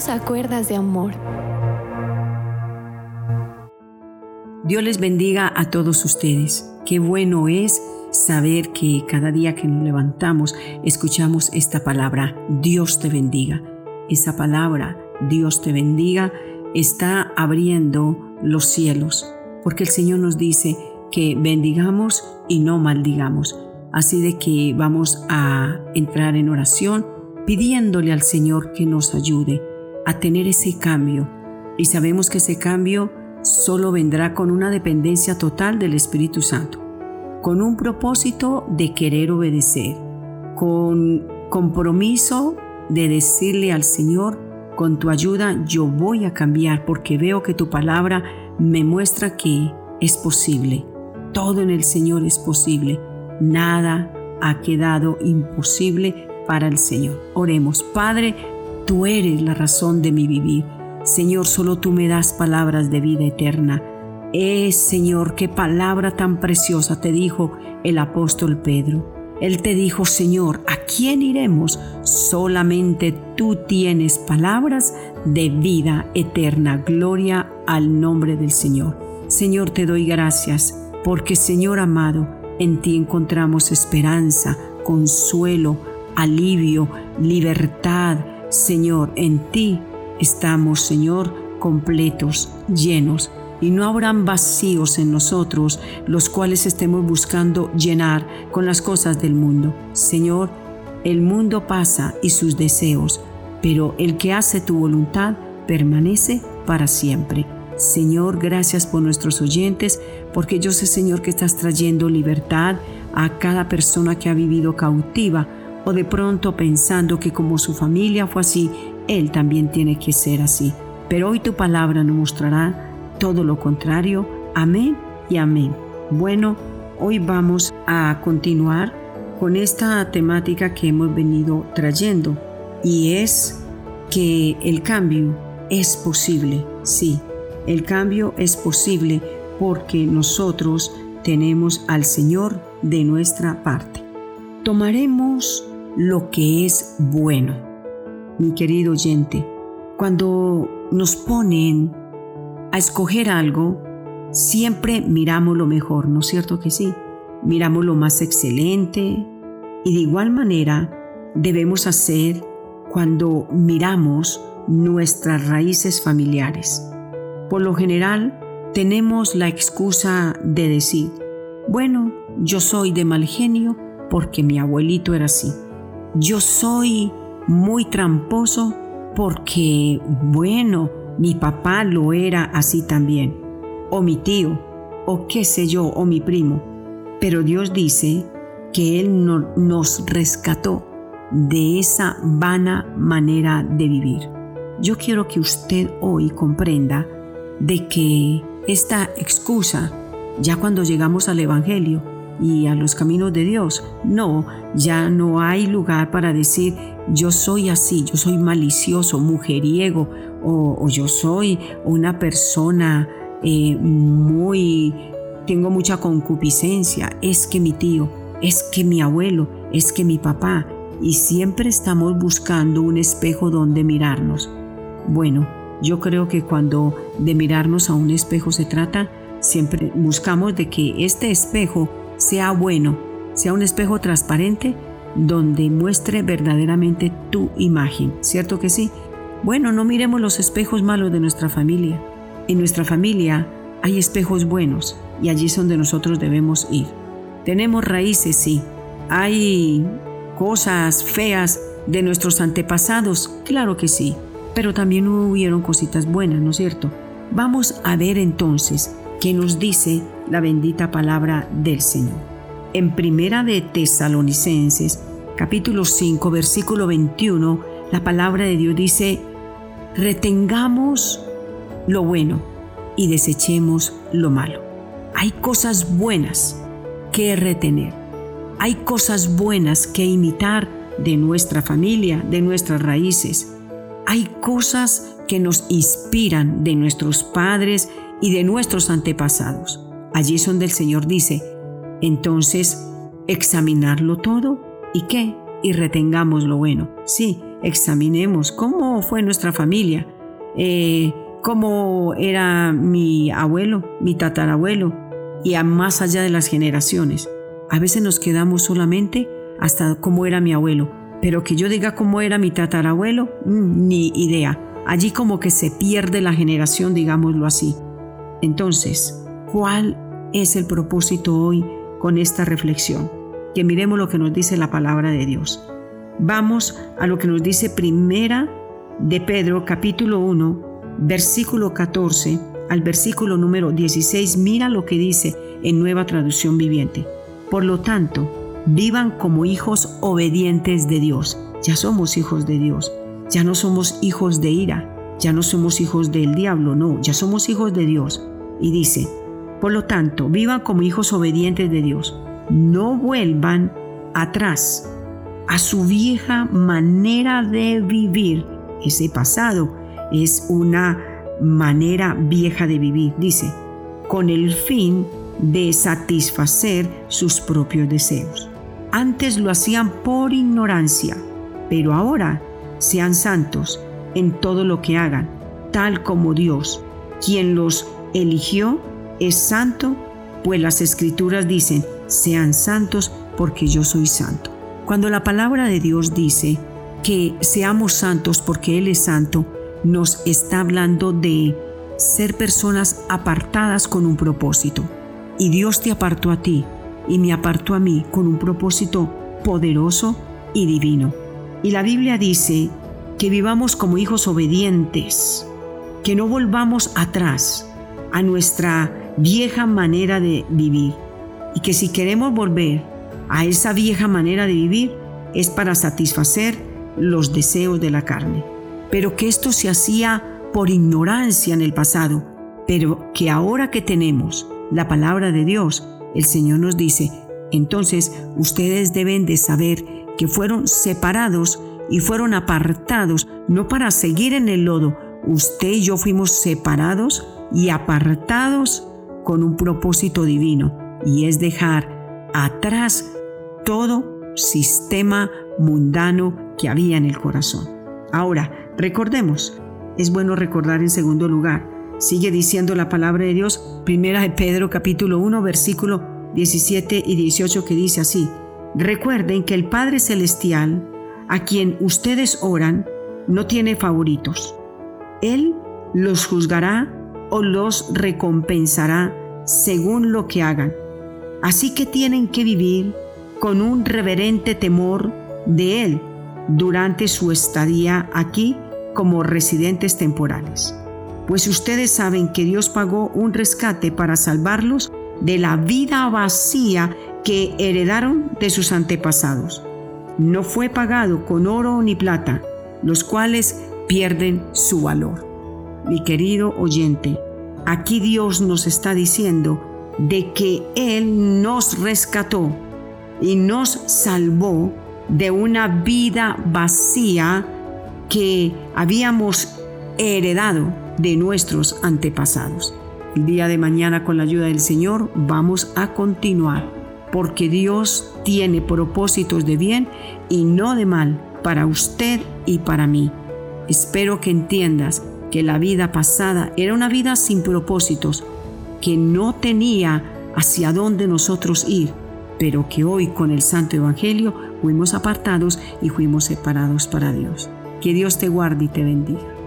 Solo a cuerdas de amor. Dios les bendiga a todos ustedes. Qué bueno es saber que cada día que nos levantamos escuchamos esta palabra, Dios te bendiga. Esa palabra, Dios te bendiga, está abriendo los cielos, porque el Señor nos dice que bendigamos y no maldigamos. Así de que vamos a entrar en oración pidiéndole al Señor que nos ayude a tener ese cambio. Y sabemos que ese cambio solo vendrá con una dependencia total del Espíritu Santo, con un propósito de querer obedecer, con compromiso de decirle al Señor, con tu ayuda yo voy a cambiar porque veo que tu palabra me muestra que es posible. Todo en el Señor es posible. Nada ha quedado imposible para el Señor. Oremos, Padre, tú eres la razón de mi vivir. Señor, solo tú me das palabras de vida eterna. Eh, Señor, qué palabra tan preciosa te dijo el apóstol Pedro. Él te dijo, Señor, ¿a quién iremos? Solamente tú tienes palabras de vida eterna. Gloria al nombre del Señor. Señor, te doy gracias porque, Señor amado, en ti encontramos esperanza, consuelo, alivio, libertad. Señor, en ti estamos, Señor, completos, llenos, y no habrán vacíos en nosotros, los cuales estemos buscando llenar con las cosas del mundo. Señor, el mundo pasa y sus deseos, pero el que hace tu voluntad permanece para siempre. Señor, gracias por nuestros oyentes, porque yo sé, Señor, que estás trayendo libertad a cada persona que ha vivido cautiva o de pronto pensando que como su familia fue así, él también tiene que ser así. Pero hoy tu palabra nos mostrará todo lo contrario. Amén y amén. Bueno, hoy vamos a continuar con esta temática que hemos venido trayendo y es que el cambio es posible. Sí, el cambio es posible porque nosotros tenemos al Señor de nuestra parte. Tomaremos lo que es bueno. Mi querido oyente, cuando nos ponen a escoger algo, siempre miramos lo mejor, ¿no es cierto que sí? Miramos lo más excelente y de igual manera debemos hacer cuando miramos nuestras raíces familiares. Por lo general, tenemos la excusa de decir, bueno, yo soy de mal genio porque mi abuelito era así yo soy muy tramposo porque, bueno, mi papá lo era así también, o mi tío, o qué sé yo, o mi primo. Pero Dios dice que Él nos rescató de esa vana manera de vivir. Yo quiero que usted hoy comprenda de que esta excusa, ya cuando llegamos al Evangelio, y a los caminos de Dios. No, ya no hay lugar para decir yo soy así, yo soy malicioso, mujeriego o, yo soy una persona eh, muy, tengo mucha concupiscencia, es que mi tío, es que mi abuelo, es que mi papá, y siempre estamos buscando un espejo donde mirarnos. Bueno, yo creo que cuando de mirarnos a un espejo se trata, siempre buscamos de que este espejo sea bueno, sea un espejo transparente donde muestre verdaderamente tu imagen, ¿cierto que sí? Bueno, no miremos los espejos malos de nuestra familia. En nuestra familia hay espejos buenos y allí es donde nosotros debemos ir. Tenemos raíces, sí. Hay cosas feas de nuestros antepasados, claro que sí. Pero también hubieron cositas buenas, ¿no es cierto? Vamos a ver entonces qué nos dice la bendita palabra del Señor. En Primera de Tesalonicenses, capítulo 5, versículo 21, la palabra de Dios dice, retengamos lo bueno y desechemos lo malo. Hay cosas buenas que retener. Hay cosas buenas que imitar de nuestra familia, de nuestras raíces. Hay cosas que nos inspiran de nuestros padres y de nuestros antepasados. Allí es donde el Señor dice, entonces, examinarlo todo y qué, y retengamos lo bueno. Sí, examinemos cómo fue nuestra familia, eh, cómo era mi abuelo, mi tatarabuelo, y a más allá de las generaciones. A veces nos quedamos solamente hasta cómo era mi abuelo, pero que yo diga cómo era mi tatarabuelo, mm, ni idea. Allí como que se pierde la generación, digámoslo así. Entonces, ¿cuál es el propósito hoy con esta reflexión? Que miremos lo que nos dice la palabra de Dios. Vamos a lo que nos dice primera de Pedro capítulo 1, versículo 14 al versículo número 16. Mira lo que dice en nueva traducción viviente. Por lo tanto, vivan como hijos obedientes de Dios. Ya somos hijos de Dios. Ya no somos hijos de ira. Ya no somos hijos del diablo. No, ya somos hijos de Dios. Y dice, por lo tanto, vivan como hijos obedientes de Dios. No vuelvan atrás a su vieja manera de vivir. Ese pasado es una manera vieja de vivir, dice, con el fin de satisfacer sus propios deseos. Antes lo hacían por ignorancia, pero ahora sean santos en todo lo que hagan, tal como Dios, quien los eligió, es santo, pues las escrituras dicen, sean santos porque yo soy santo. Cuando la palabra de Dios dice que seamos santos porque Él es santo, nos está hablando de ser personas apartadas con un propósito. Y Dios te apartó a ti y me apartó a mí con un propósito poderoso y divino. Y la Biblia dice que vivamos como hijos obedientes, que no volvamos atrás a nuestra vieja manera de vivir y que si queremos volver a esa vieja manera de vivir es para satisfacer los deseos de la carne. Pero que esto se hacía por ignorancia en el pasado, pero que ahora que tenemos la palabra de Dios, el Señor nos dice, entonces ustedes deben de saber que fueron separados y fueron apartados, no para seguir en el lodo, usted y yo fuimos separados y apartados con un propósito divino, y es dejar atrás todo sistema mundano que había en el corazón. Ahora, recordemos, es bueno recordar en segundo lugar, Sigue diciendo la palabra de Dios, primera de Pedro capítulo 1 versículo 17 y 18 que dice así, recuerden que el Padre Celestial, a quien ustedes oran, no tiene favoritos. Él los juzgará o los recompensará según lo que hagan. Así que tienen que vivir con un reverente temor de Él durante su estadía aquí como residentes temporales pues ustedes saben que Dios pagó un rescate para salvarlos de la vida vacía que heredaron de sus antepasados. No fue pagado con oro ni plata, los cuales pierden su valor. Mi querido oyente, aquí Dios nos está diciendo de que Él nos rescató y nos salvó de una vida vacía que habíamos heredado de nuestros antepasados. El día de mañana con la ayuda del Señor vamos a continuar porque Dios tiene propósitos de bien y no de mal para usted y para mí. Espero que entiendas que la vida pasada era una vida sin propósitos, que no tenía hacia dónde nosotros ir, pero que hoy con el Santo Evangelio fuimos apartados y fuimos separados para Dios. Que Dios te guarde y te bendiga.